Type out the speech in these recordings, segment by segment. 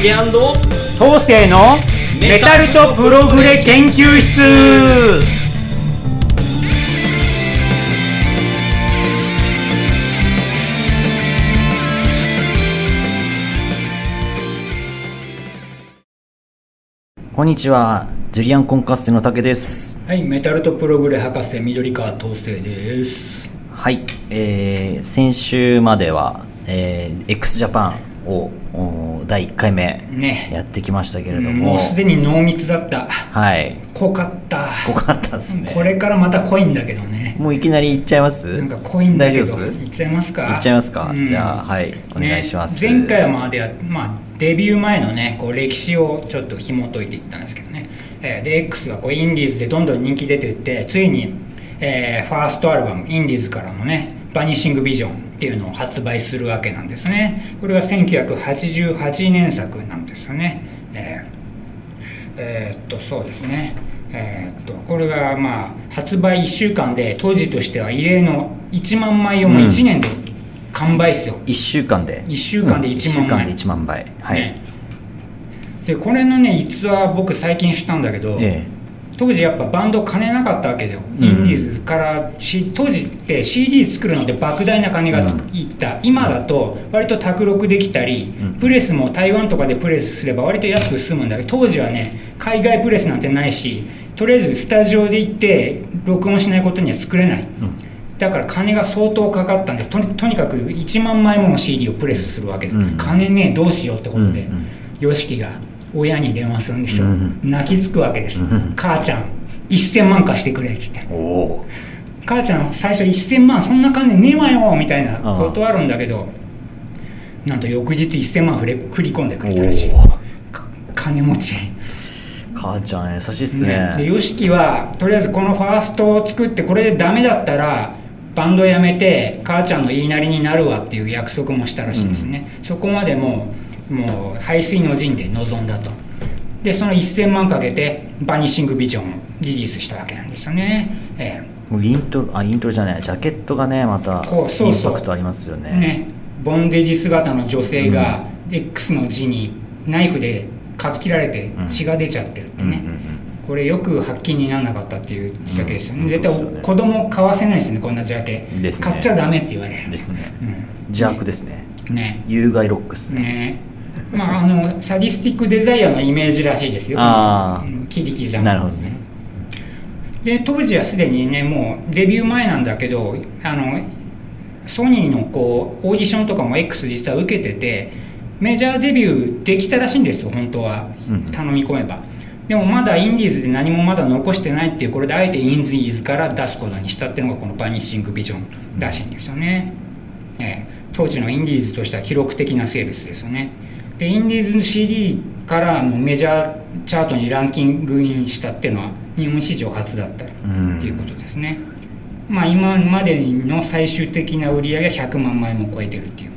竹東西のメタルとプログレ研究室こんにちはジュリアンコンカッセの竹ですはい、メタルとプログレ博士緑川東生です。はい、えー、先週までは、えー、x ジャパンをお第1回目ねやってきましたけれども、もうすでに濃密だった。はい濃かった。濃かったですねこれからまた濃いんだけどね。もういきなりいっちゃいます？なんか濃いんだけど。いっちゃいますか？いっちゃいますか？うんじゃあはいお願いしますね前回まではまあデビュー前のねこう歴史をちょっと紐解いていったんですけどね。えーで X がこうインディーズでどんどん人気出ていってついに、えーファーストアルバムインディーズからのね「バニッシング・ビジョン」っていうのを発売するわけなんですね。これが1988年作なんですよね。えーえーっとそうですね。えーっとこれがまあ発売1週間で当時としては異例の1万枚をもう1年で完売っすよ、1週間で。一週間でうん。1万枚。一週間で1万倍はい、ね。でこれのね逸話僕最近知ったんだけど、え当時やっぱバンド金なかったわけだよ、うん。インディーズから、C、当時って CD 作るので莫大な金がいった、今だと割と卓録できたり、うん。プレスも台湾とかでプレスすれば割と安く済むんだけど当時はね海外プレスなんてないしとりあえずスタジオで行って録音しないことには作れない、うん。だから金が相当かかったんです。とにとにかく1万枚もの CD をプレスするわけです、うん。金ねどうしようってことで、うん YOSHIKI が親に電話するんですよ、うん。泣きつくわけです、うん。母ちゃん1000万貸してくれっつって。おお。母ちゃん最初1000万そんな金ねえわよみたいな断るんだけどなんと翌日1000万振れ振り込んでくれたらしい。金持ち。母ちゃん優しいっすね。ね。で YOSHIKI はとりあえずこのファーストを作ってこれでダメだったらバンド辞めて母ちゃんの言いなりになるわっていう約束もしたらしいですね、そこまでもうもう排水の陣で臨んだと。でその1000万かけてバニッシングビジョンをリリースしたわけなんですよね、えもうイントロあイントロじゃないジャケットがねまたインパクトありますよね。えね。ボンデージ姿の女性が X の字にナイフでかき切られて血が出ちゃってるってね、これよく発禁にならなかったっていうジャケですよね、うん。絶対子供買わせないですねこんなジャケ。ですね。買っちゃダメって言われる。ですね。うん。邪悪ですね。ね。有害ロックっすね。ねまああのサディスティックデザイアのイメージらしいですよ。あー。うん切り刻むなるほどね。で当時はすでにねもうデビュー前なんだけどあのソニーのこうオーディションとかも X 実は受けててメジャーデビューできたらしいんですよ本当は。うん。頼み込めば、でもまだインディーズで何もまだ残してないっていうこれであえてインディーズから出すことにしたっていうのがこのバニッシングビジョンらしいんですよね、ええ。当時のインディーズとしては記録的なセールスですよねでインディーズの CD からのメジャーチャートにランキングインしたっていうのは日本史上初だったってうん。いうことですね、まあ今までの最終的な売り上げは100万枚も超えてるっていう。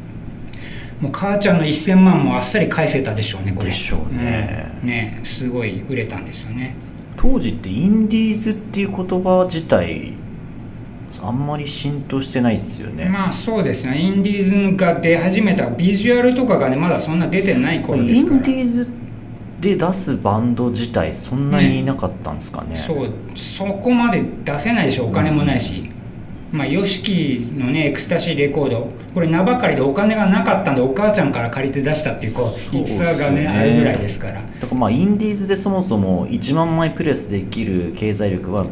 もう母ちゃんの1000万もあっさり返せたでしょうねこれ。でしょうね。うん。ねすごい売れたんですよね。当時ってインディーズっていう言葉自体あんまり浸透してないですよね、まあそうですね。インディーズが出始めたビジュアルとかがねまだそんな出てない頃でイすから。ンディーズで出すバンド自体そんなにいなかったんですかね。そうそこまで出せないでしょお金もないし、まあ YOSHIKI のねエクスタシーレコード。これ名ばかりでお金がなかったんでお母ちゃんから借りて出したっていうこう逸話がねね。あるぐらいですから。だからまあインディーズでそもそも1万枚プレスできる経済力はと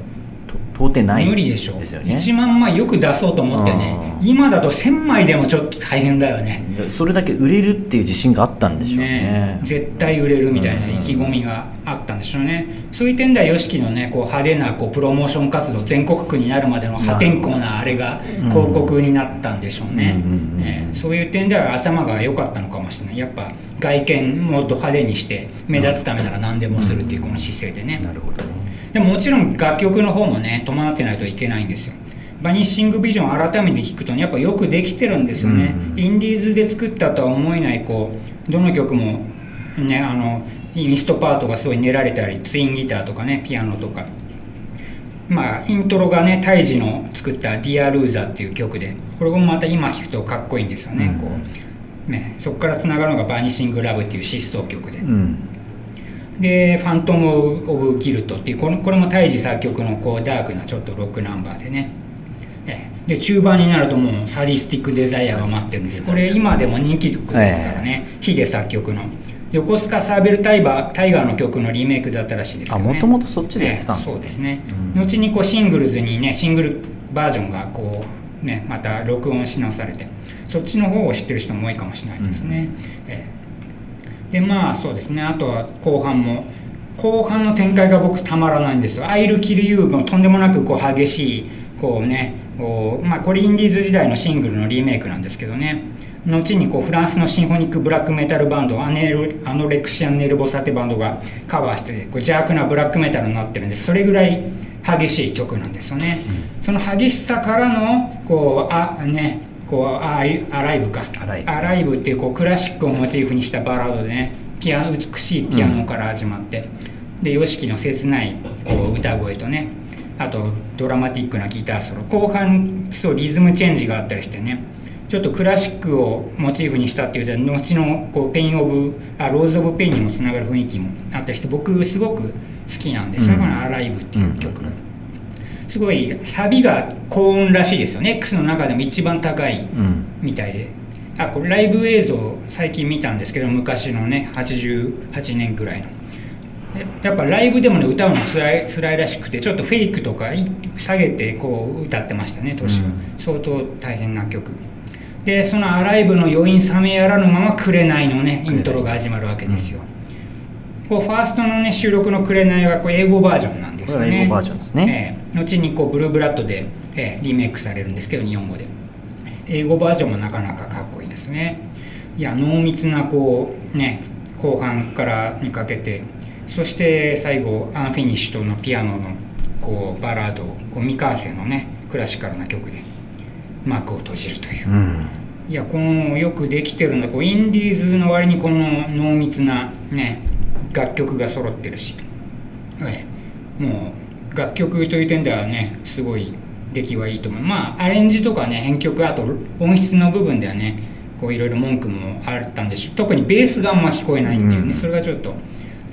到底ない無理でしょ。ですよね。1万枚よく出そうと思ってねうん。今だと1000枚でもちょっと大変だよね。でそれだけ売れるっていう自信があったんでしょうね。ね絶対売れるみたいな意気込みがあったんでしょうね、そういう点では YOSHIKI のねこう派手なこうプロモーション活動全国区になるまでの破天荒なあれがうん。広告になったんでしょうね,、ねそういう点では頭が良かったのかもしれない。やっぱ外見もっと派手にして目立つためなら何でもするっていうこの姿勢でね、なるほどねでももちろん楽曲の方もね伴ってないといけないんですよ。バニッシングビジョン改めて聞くとねやっぱよくできてるんですよね、うんインディーズで作ったとは思えないこうどの曲もねあのミストパートがすごい練られたりツインギターとかねピアノとか。まあイントロがねタイジの作った「ディアルーザーっていう曲でこれもまた今聴くとかっこいいんですよね、うん。こう。ね、そこからつながるのが「バニシング・ラブ」っていう疾走曲で、うんで「ファントム・オブ・ギルト」っていうこのこれも胎児作曲のこうダークなちょっとロックナンバーでね。ええ。で中盤になるともうサディスティック・デザイアが待ってるんですこれ今でも人気曲ですからね、ヒデ作曲の。横須賀サーベルタイバータイガーの曲のリメイクだったらしいですけどね。あもともとそっちでやってたんですね。ええそうですね、うん。後にこうシングルズにねシングルバージョンがこうねまた録音し直されてそっちの方を知ってる人も多いかもしれないですね、ええでまあそうですね。あとは後半も後半の展開が僕たまらないんですよ「アイル・キル・ユー」がとんでもなくこう激しいこうねこうまあこれインディーズ時代のシングルのリメイクなんですけどね。後にこうフランスのシンフォニックブラックメタルバンドアネルアノレクシアン・ネルボサってバンドがカバーしてこう邪悪なブラックメタルになってるんです。それぐらい激しい曲なんですよね、その激しさからのこうあねこうあアライブか。アライブ。アライブっていうこうクラシックをモチーフにしたバラードでねピア美しいピアノから始まって、で YOSHIKI の切ないこう歌声とねあとドラマティックなギターソロ後半そうリズムチェンジがあったりしてねちょっとクラシックをモチーフにしたっていうと後のこう Pain of あ Rose of Pain にもつながる雰囲気もあったりして僕すごく好きなんですよ、うん。この「Alive」っていう曲、うんすごいサビが高音らしいですよね。X の中でも一番高いうん。みたいで。あこれライブ映像最近見たんですけど昔のね88年ぐらいの。えやっぱライブでもね歌うのつらい辛いらしくてちょっとフェイクとかい下げてこう歌ってましたね年、うん。相当大変な曲。でそのアライブの余韻冷めやらぬまま「紅」のねイントロが始まるわけですよ、こうファーストのね収録の「紅」はこう英語バージョンなんですよねバージョンですね。ええ。後にこうブルーブラッドで、ええリメイクされるんですけど日本語で。英語バージョンもなかなかかっこいいですね。いや濃密なこうね後半からにかけて。そして最後 Unfinished のピアノのこうバラードをこう聴かせるねクラシカルな曲で幕を閉じるという。うん。いやこのよくできてるんだこうインディーズの割にこの濃密なね楽曲が揃ってるし、ええもう楽曲という点ではねすごい出来はいいと思う。まあアレンジとかね編曲あと音質の部分ではねこういろいろ文句もあったんでしょう。特にベースがあんま聞こえないっていうね、うん。それがちょっと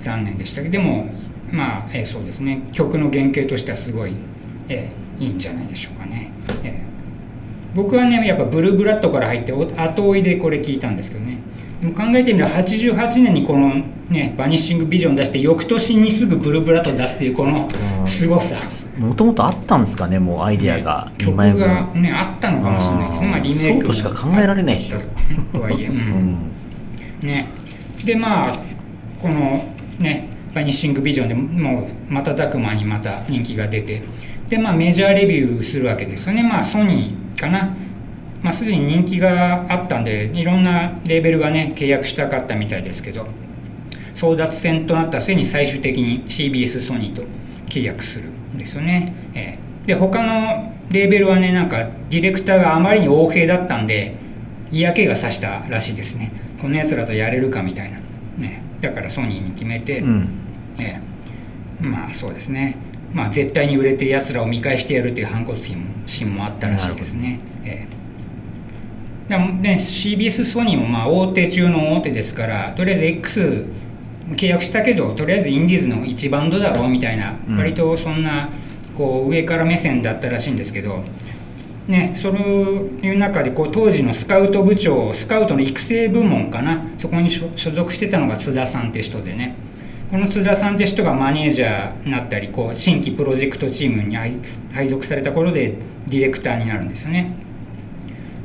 残念でしたけどでもまあ、ええそうですね。曲の原型としてはすごい、ええいいんじゃないでしょうかね。ええ僕はねやっぱブルーブラッドから入ってお後追いでこれ聞いたんですけどねでも考えてみれば88年にこのねバニッシングビジョン出して翌年にすぐブルーブラッド出すっていうこのうん。すごさ、もともとあったんですかねもうアイディアが。ね2枚分曲がねあったのかもしれないですね、まあ、リメイクそうとしか考えられないでしょとはいえ、ううん。んね、でまあこのねバニッシングビジョンでもう瞬く間にまた人気が出て。でまあメジャーレビューするわけですよね。まあソニーかなまあすでに人気があったんでいろんなレーベルがね契約したかったみたいですけど争奪戦となった末に最終的に CBS ソニーと契約するんですよね、ええ。で他のレーベルはねなんかディレクターがあまりに横柄だったんで嫌気がさしたらしいですね。このやつらとやれるかみたいな、ね、だからソニーに決めて、うん。ええ。まあそうですね。まあ絶対に売れてやつらを見返してやるという反骨心もあったらしいですね。ええ。でもね CBS ソニーもまあ大手中の大手ですからとりあえず X 契約したけどとりあえずインディーズの一バンドだろうみたいな、うん。割とそんなこう上から目線だったらしいんですけどね、そういう中でこう当時のスカウト部長スカウトの育成部門かなそこに所所属してたのが津田さんって人でね。この津田さんって人がマネージャーになったりこう新規プロジェクトチームに配配属された頃でディレクターになるんですよね。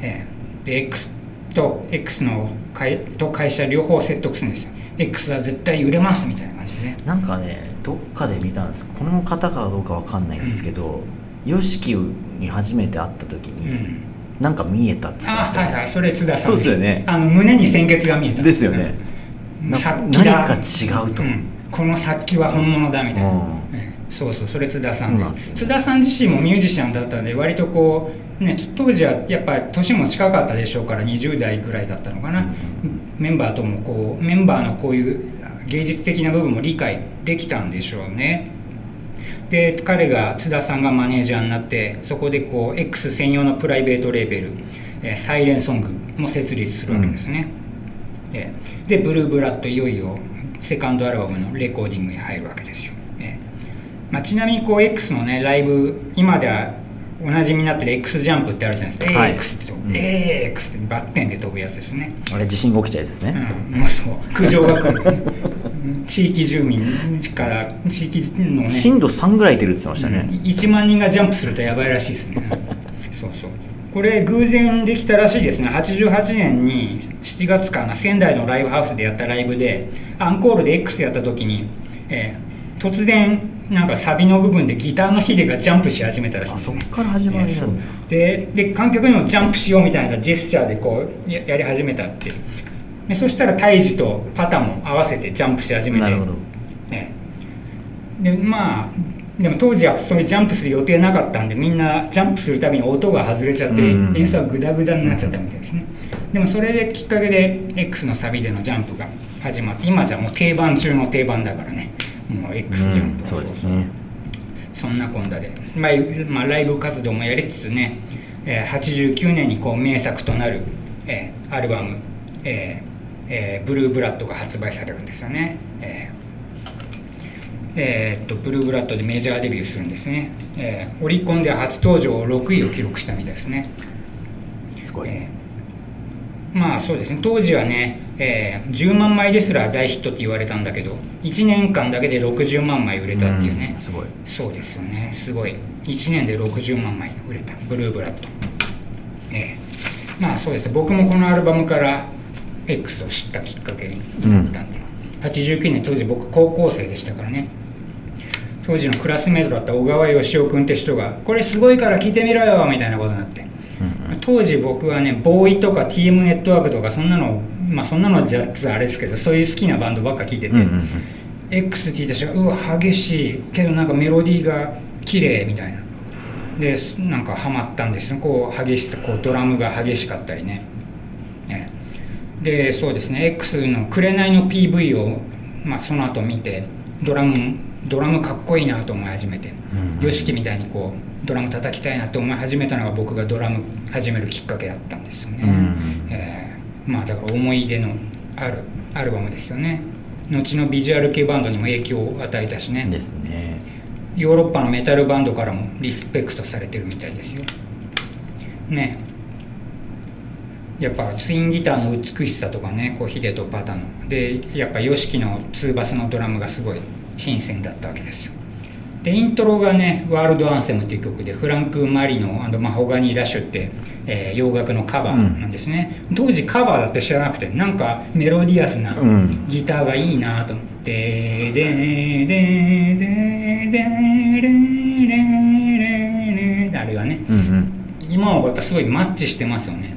ええで X と X の会と会社両方説得するんですよ。X は絶対売れますみたいな感じでね。なんかねどっかで見たんです。この方かどうかわかんないんですけど YOSHIKI に初めて会った時に、うん。なんか見えたっつってまあしたね、はいはいそれ津田さんそうですよね。あの胸に鮮血が見えた。ですよね、な殺気だ何か違うと、うん。この殺気は本物だみたいな、うん。ええそうそうそれ津田さんですね。津田さん自身もミュージシャンだったんで割とこうね当時はやっぱり年も近かったでしょうから20代ぐらいだったのかな、うんメンバーともこうメンバーのこういう芸術的な部分も理解できたんでしょうね。で彼が津田さんがマネージャーになってそこでこう X 専用のプライベートレーベル、えーサイレンソングも設立するわけですね、ええでブルーブラッドいよいよセカンドアルバムのレコーディングに入るわけですよ、ええまあ、ちなみにこう X のねライブ今ではおなじみになってる X ジャンプってあるじゃないですか、はい。AX って、うん。AX ってバッテンで飛ぶやつですね。あれ地震が起きちゃうやつですね、うん、もうそう。苦情が来る、ね、地域住民から地域のね。震度3ぐらい出るって言ってましたね、1万人がジャンプするとやばいらしいですね。そうそう。これ偶然できたらしいですね。88年に7月かな仙台のライブハウスでやったライブでアンコールで X やった時に、えー突然なんかサビの部分でギターのヒデがジャンプし始めたらしいんあですね。そっから始まりえーそう。なんだ、でで観客にもジャンプしようみたいなジェスチャーでこうややり始めたってでそしたらタイジとパタも合わせてジャンプし始めて。なるほど。ええ。でまあでも当時はそういうジャンプする予定なかったんでみんなジャンプするたびに音が外れちゃってうん。演奏はグダグダになっちゃったみたいですね。でもそれできっかけで X のサビでのジャンプが始まって今じゃもう定番中の定番だからねもう X ジャンプはうん。そうですね。そんなこんなで、まあまあ、ライブ活動もやりつつね、えー89年にこう名作となる、えーアルバム、えーえーブルーブラッド」が発売されるんですよね、えーえーっとブルーブラッドでメジャーデビューするんですね、えーオリコンでは初登場6位を記録したみたいですね。すごい、えーまあそうですね。当時はね、えー10万枚ですら大ヒットって言われたんだけど1年間だけで60万枚売れたっていうね。ん、すごい。そうですよね。すごい。1年で60万枚売れた。ブルーブラッド。ええまあそうです。僕もこのアルバムから X を知ったきっかけになったんで、89年当時僕高校生でしたからね。当時のクラスメートだった小川義雄君って人が「これすごいから聞いてみろよ」みたいなことになって。うん当時僕はねボーイとか TM ネットワークとかそんなのまあそんなのじゃあれですけどそういう好きなバンドばっか聞いてて、うんうんうん。X って言った瞬間うわ激しい。けどなんかメロディーが綺麗みたいな。でなんかハマったんですよ。こう激しさこうドラムが激しかったりね。ねでそうですね。X の「紅の PV を」まあ、その後見てドラムドラムかっこいいなと思い始めてうん。YOSHIKI、みたいにこうドラム叩きたいなと思い始めたのが僕がドラム始めるきっかけだったんですよね、うん。えーまあだから思い出のあるアルバムですよね。後のビジュアル系バンドにも影響を与えたしね。ですね。ヨーロッパのメタルバンドからもリスペクトされてるみたいですよ。ねやっぱツインギターの美しさとかねこうヒデとパタの。でやっぱ YOSHIKI のツーバスのドラムがすごい新鮮だったわけですよ。でイントロがね「ワールドアンセム」っていう曲でフランク・マリの「マホガニー・ラッシュ」って、えー洋楽のカバーなんですね、当時カバーだって知らなくてなんかメロディアスなうん。ギターがいいなと思って「でででででででであれがねうんうん今はやっぱすごいマッチしてますよね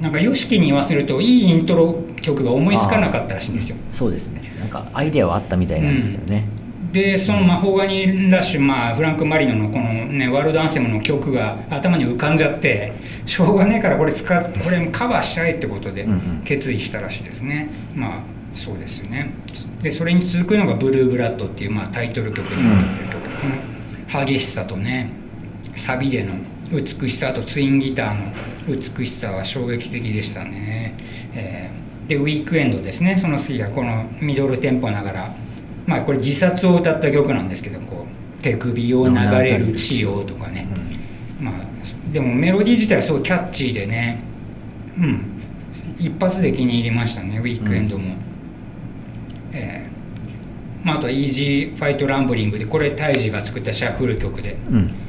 なんか YOSHIKI に言わせるといいイントロ曲が思いつかなかったらしいんですよ。そうですね。なんかアイデアはあったみたいなんですけどね、でそのマホガニラッシュ、まあ、フランク・マリノのこの、ね、ワールドアンセムの曲が頭に浮かんじゃってしょうがねえからこれ使っこれカバーしたいってことでうんうん。決意したらしいですね、まあそうですよね。でそれに続くのが「ブルーブラッド」っていう、まあ、タイトル曲になってる曲、この激しさとねサビでの美しさとツインギターの美しさは衝撃的でしたね、えーでウィークエンドですね。その次がこのミドルテンポながら。まあこれ自殺を歌った曲なんですけどこう手首を流れる血よとかね、まあでもメロディー自体はすごいキャッチーでね。うん。一発で気に入りましたねウィークエンドも、えーまあ、あとは「イージーファイトランブリング」でこれタイジが作ったシャッフル曲で。うんうん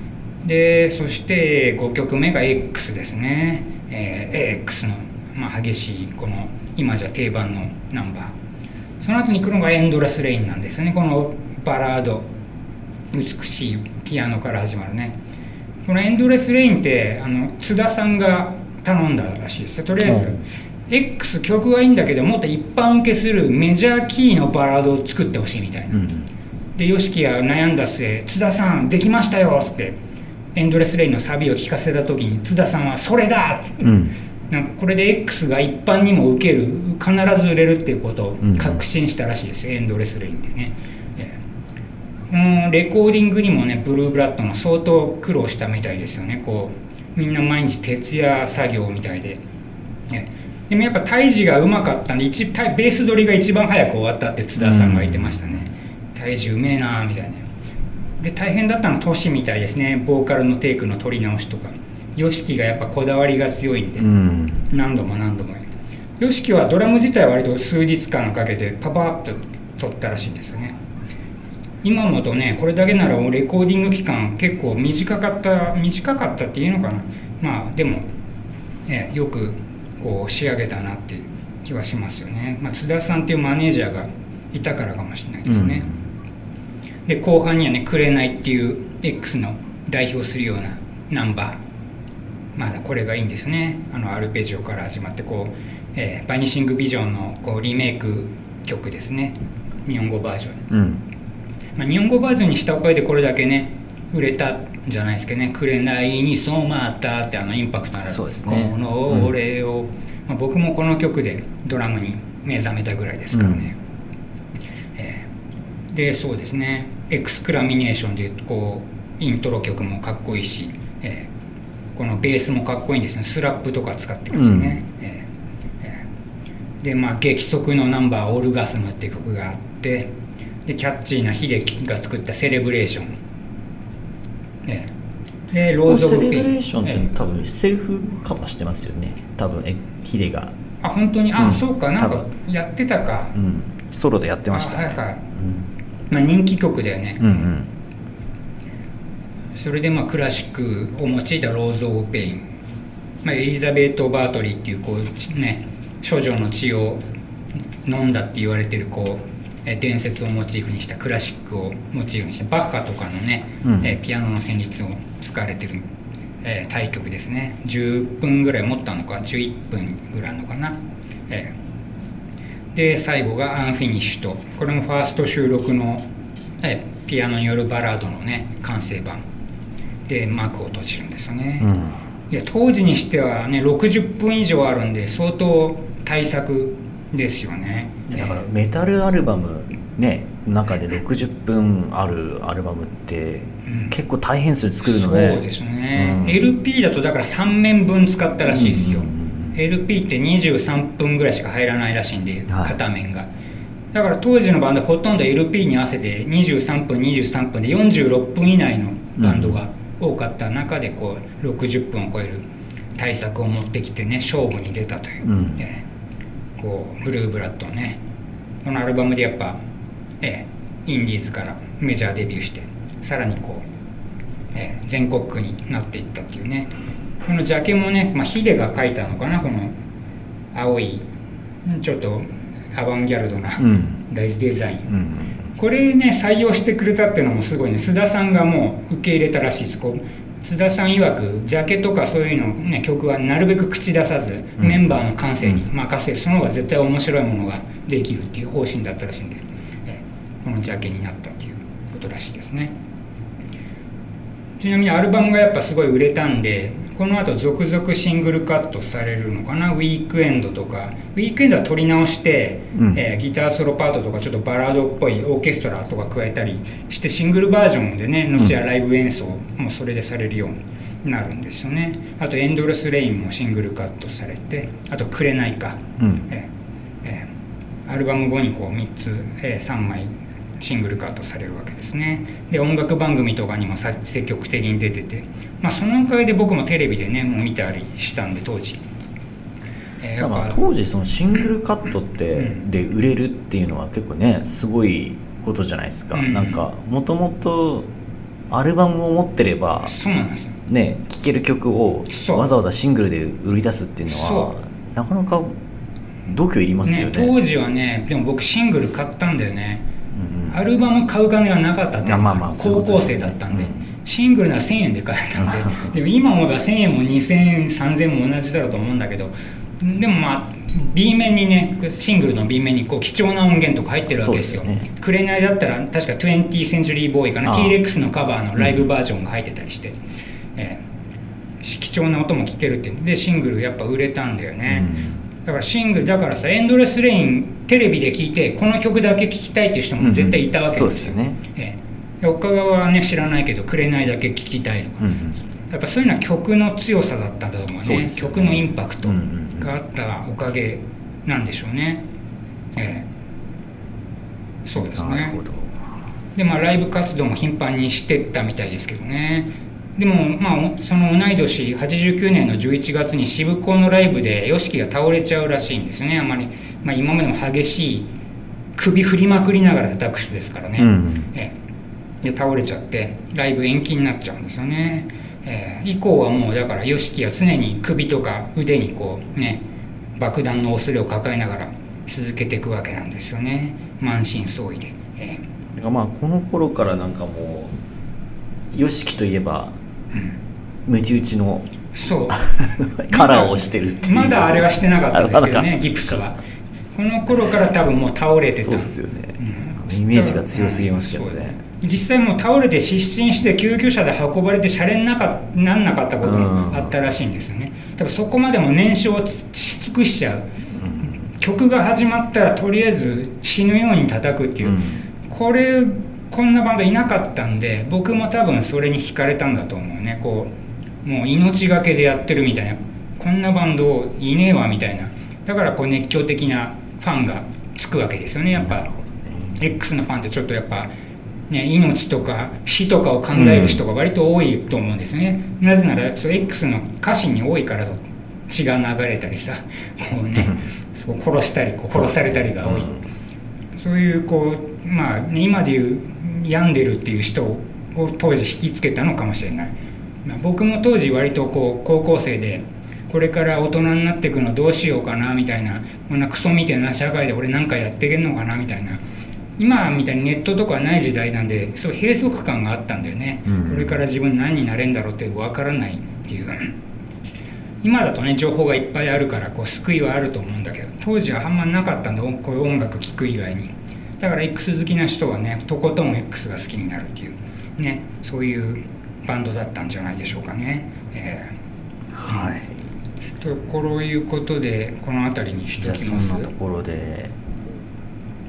でそして5曲目が X ですね、えー AX の、まあ、激しいこの今じゃ定番のナンバー。その後に来るのがエンドレスレインなんですね。このバラード。美しいピアノから始まるね。このエンドレスレインってあの津田さんが頼んだらしいですよ。とりあえず、うん X 曲はいいんだけどもっと一般受けするメジャーキーのバラードを作ってほしいみたいな、うんで YOSHIKI が悩んだ末「津田さんできましたよ」っつってエンドレスレインのサビを聴かせた時に津田さんは「それだ!」っつってうん。なんかこれで X が一般にも受ける必ず売れるっていうことをうん。確信したらしいですよ、エンドレスレインでね、ええ。このレコーディングにもねブルーブラッドも相当苦労したみたいですよね。こうみんな毎日徹夜作業みたいで、ええ。でもやっぱ胎児がうまかったんで一ベース取りが一番早く終わったって津田さんが言ってましたね、胎児うめえなーみたいなで大変だったのはトシみたいですね。ボーカルのテイクの取り直しとか。YOSHIKI がやっぱこだわりが強いんで、うん。何度も何度も。YOSHIKI はドラム自体は割と数日間かけてパパッと取ったらしいんですよね。今もとねこれだけならレコーディング期間結構短かった短かったっていうのかな。まあでも、えよくこう仕上げたなって気はしますよね、まあ、津田さんっていうマネージャーがいたからかもしれないですね、で後半にはね「紅」っていう X の代表するようなナンバー。まだこれがいいんですね。あのアルペジオから始まってこう、えーバニシングビジョンのこうリメイク曲ですね。日本語バージョン。うん。まあ、日本語バージョンにしたおかげでこれだけね売れたんじゃないですかね「紅に染まった」ってあのインパクトのあるそうですね。この俺を、まあ、僕もこの曲でドラムに目覚めたぐらいですからね、えーでそうですね「エクスクラミネーション」でこうイントロ曲もかっこいいし、えーこのベースもかっこいいんですね。スラップとか使ってるんですね、えーえー。でまあ激速のナンバー「オルガスム」っていう曲があってでキャッチーな秀樹が作った「セレブレーション」ねでローズ・オセレブ・ペインブレーションっえて多分セルフカバーしてますよね。多分えヒデが。あ本当に？あ、うん。そうか。なんかやってたか、うん。ソロでやってましたね。あはいはいまあ、人気曲だよね、うんうん。それでまあクラシックを用いた Rose of Pain、まあ、エリザベート・バートリーっていうこうね処女の血を飲んだって言われてるこうえ伝説をモチーフにしたクラシックをモチーフにしたバッハとかのね、うん。えピアノの旋律を使われてる、えー大曲ですね。10分ぐらい持ったのか11分ぐらいのかな、えーで最後が「Unfinished」。これもファースト収録の、えーピアノによるバラードのね完成版。で幕を閉じるんですよね、うん。いや当時にしてはね60分以上あるんで相当大作ですよね。だからメタルアルバムね中で60分あるアルバムってうん。結構大変ですよ作るのね。そうですね、うん。LP だとだから3面分使ったらしいですよ、うん LP って23分ぐらいしか入らないらしいんで、はい。片面が。だから当時のバンドほとんど LP に合わせて23分23分で46分以内のバンドが多かった中でこう60分を超える対策を持ってきてね勝負に出たという、うん。えーこうブルーブラッドねこのアルバムでやっぱ、えーインディーズからメジャーデビューしてさらにこう、えー全国区になっていったっていうねこのジャケもね、まあ、ヒデが描いたのかなこの青いちょっとアバンギャルドなうん。デザイン、うんこれね採用してくれたっていうのもすごいね。須田さんがもう受け入れたらしいです。こう須田さん曰くジャケとかそういうの、ね、曲はなるべく口出さず、うん。メンバーの感性に任せる。その方が絶対面白いものができるっていう方針だったらしいんで、えこのジャケになったっていうことらしいですね。ちなみにアルバムがやっぱすごい売れたんでこの後続々シングルカットされるのかな？ウィークエンドとか。ウィークエンドは撮り直して、うん。えーギターソロパートとかちょっとバラードっぽいオーケストラとか加えたりしてシングルバージョンでね後はライブ演奏もそれでされるようになるんですよね。あと「エンドレス・レイン」もシングルカットされてあと「紅」か、うん。えーえーアルバム後にこう3つ、え3枚シングルカットされるわけですね。で音楽番組とかにもさ積極的に出てて、まあ、そのおかげで僕もテレビでねもう見たりしたんで当時、えまあ当時そのシングルカットってうん。で売れるっていうのは結構ねすごいことじゃないですか、うん。なんかもともとアルバムを持ってればそうなんですよ。ね聴ける曲をわざわざシングルで売り出すっていうのはそなかなか度胸いりますよね当時はねでも僕シングル買ったんだよねアルバム買う金がなかったって高校生だったんで、うん。シングルなら1000円で買えたんで。でも今思えば1000円も2000円3000円も同じだろうと思うんだけど。でもまあ B 面にねシングルの B 面にこう貴重な音源とか入ってるわけですよ。そうですよね。紅だったら確か 20th Century Boy かな？T-Rex のカバーのライブバージョンが入ってたりして、ええ。貴重な音も聴けるって。でシングルやっぱ売れたんだよね、だからシングルだからさエンドレスレインテレビで聴いてこの曲だけ聴きたいっていう人も絶対いたわけでよ、ですすよね。ええ。で岡川はね知らないけど「紅」だけ聴きたい。とか、うんうんやっぱそういうのは曲の強さだったと思うね。ね。曲のインパクト、うんうんがあったおかげなんでしょうね、ええ。そうですね。なるほど。でまあライブ活動も頻繁にしてったみたいですけどねでもまあその同い年89年の11月に渋港のライブで YOSHIKI が倒れちゃうらしいんですよね。あまり、まあ、今までも激しい首振りまくりながら叩く人ですからね、うん。ええ。で倒れちゃってライブ延期になっちゃうんですよね、ええ。以降はもうだから YOSHIKI は常に首とか腕にこうね爆弾の恐れを抱えながら続けていくわけなんですよね。満身創痍で、えだからまあこの頃からなんかもう YOSHIKI といえばムチ打ちのそう。カラーをしてるっていう。まだあれはしてなかったですけどあまだねギプスは。この頃から多分もう倒れてた。そうっすよね、うん。イメージが強すぎますけどうん。そうね、実際もう倒れて失神して救急車で運ばれてシャレになかなんなかったこともあったらしいんですよね。多分そこまでも燃焼をし尽くしちゃう。曲が始まったらとりあえず死ぬように叩くっていう、うん。これこんなバンドいなかったんで僕も多分それに惹かれたんだと思うね。こうもう命がけでやってるみたいな。こんなバンドいねえわみたいな。だからこう熱狂的なファンがつくわけですよねやっぱ。X のファンってちょっとやっぱ、ね、命とか死とかを考える人が割と多いと思うんですね、なぜならそう X の歌詞に多いから血が流れたりさこうねそう殺したりこう殺されたりが多い、そういうこうまあね今でいう病んでるっていう人を当時引きつけたのかもしれない、まあ僕も当時割とこう高校生でこれから大人になっていくのどうしようかなみたいなこんなクソみたいな社会で俺なんかやっていけんのかなみたいな今みたいにネットとかない時代なんでそう閉塞感があったんだよね、うん。これから自分何になれんだろうって分からないっていう今だとね情報がいっぱいあるからこう救いはあると思うんだけど当時はあんまなかったんでこういう音楽聴く以外にだから X 好きな人はねとことん X が好きになるっていうねそういうバンドだったんじゃないでしょうかね、えはい。ーとこういうことでこの辺りにしじゃあそときます。んなところで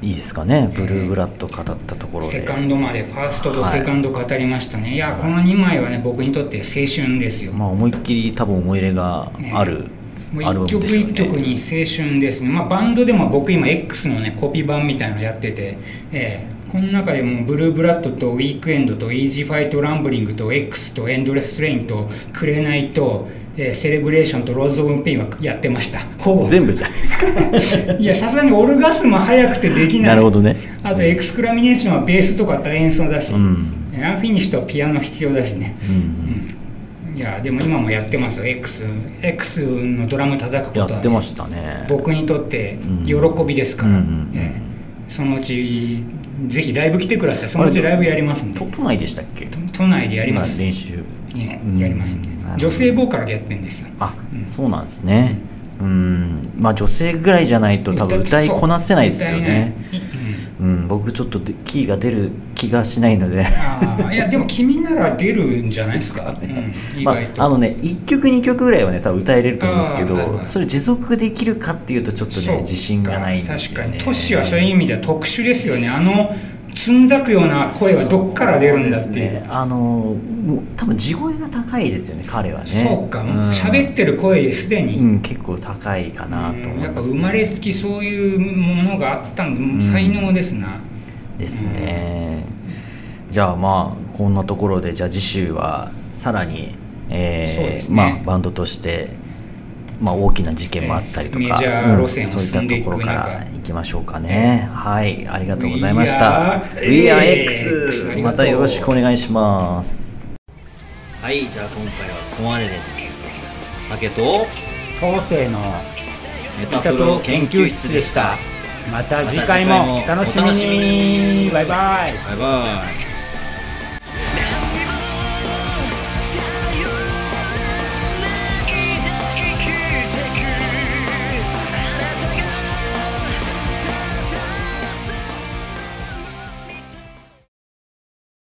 いいですかね。ブルーブラッド語ったところで、セカンドまでファーストとセカンド語りましたね、い、やこの2枚はね僕にとって青春ですよ、まあ思いっきり多分思い入れがあるもアルバムう一曲ですよね。一曲に青春ですね、まあ、バンドでも僕今 X のねコピー版みたいのやってて、ええ。この中でも Blue Blood と Week End と Easy Fight Rambling と X と Endless Rain と紅と、えー Celebration と Rose of Pain はやってました。ほぼ。全部じゃないですか。いやさすがに Orgasm も速くてできない。なるほどね。あと Xclamation はベースとか大演奏だし、うん。 Unfinished ピアノ必要だしね。うんいやでも今もやってます。よ X, X のドラム叩くことはね、やってましたね。僕にとってうん。喜びですから、うんうんそのうちぜひライブ来てください。そのうちライブやりますんで。都都内でしたっけ？都都内でやります、まあ練習。やりますんで。女性ボーカルでやってるんですよ。あ、うん。そうなんですね。うん。まあ女性ぐらいじゃないと多分歌いこなせないですよね僕ちょっとでキーが出る気がしないので。いやでも君なら出るんじゃないですか？うん、意まあ、あのね1曲2曲ぐらいはね多分歌えれると思うんですけど、はいはい。それ持続できるかっていうとちょっとね自信がないんですよね。確かに。トシはそういう意味では特殊ですよね。あのつんざくような声はどっから出るんだっていう。ねあのもう多分地声が高いですよね彼はね。そうか、ん。喋ってる声ですでに、うん結構高いかなと思いやっぱます、生まれつきそういうものがあったんで、才能ですなですね、じゃあまあこんなところでじゃあ次週はさらに、えーね。まあ、バンドとして、まあ、大きな事件もあったりとか、えーメジャー路線をそういったところから中いきましょうかね、はいありがとうございました。We We are are X X ありがとうまたよろしくお願いします。はいじゃあ今回はここまでです。竹と後世のメタプロ研究室でしたまた次回もお楽しみに。バイバイ。バイバイ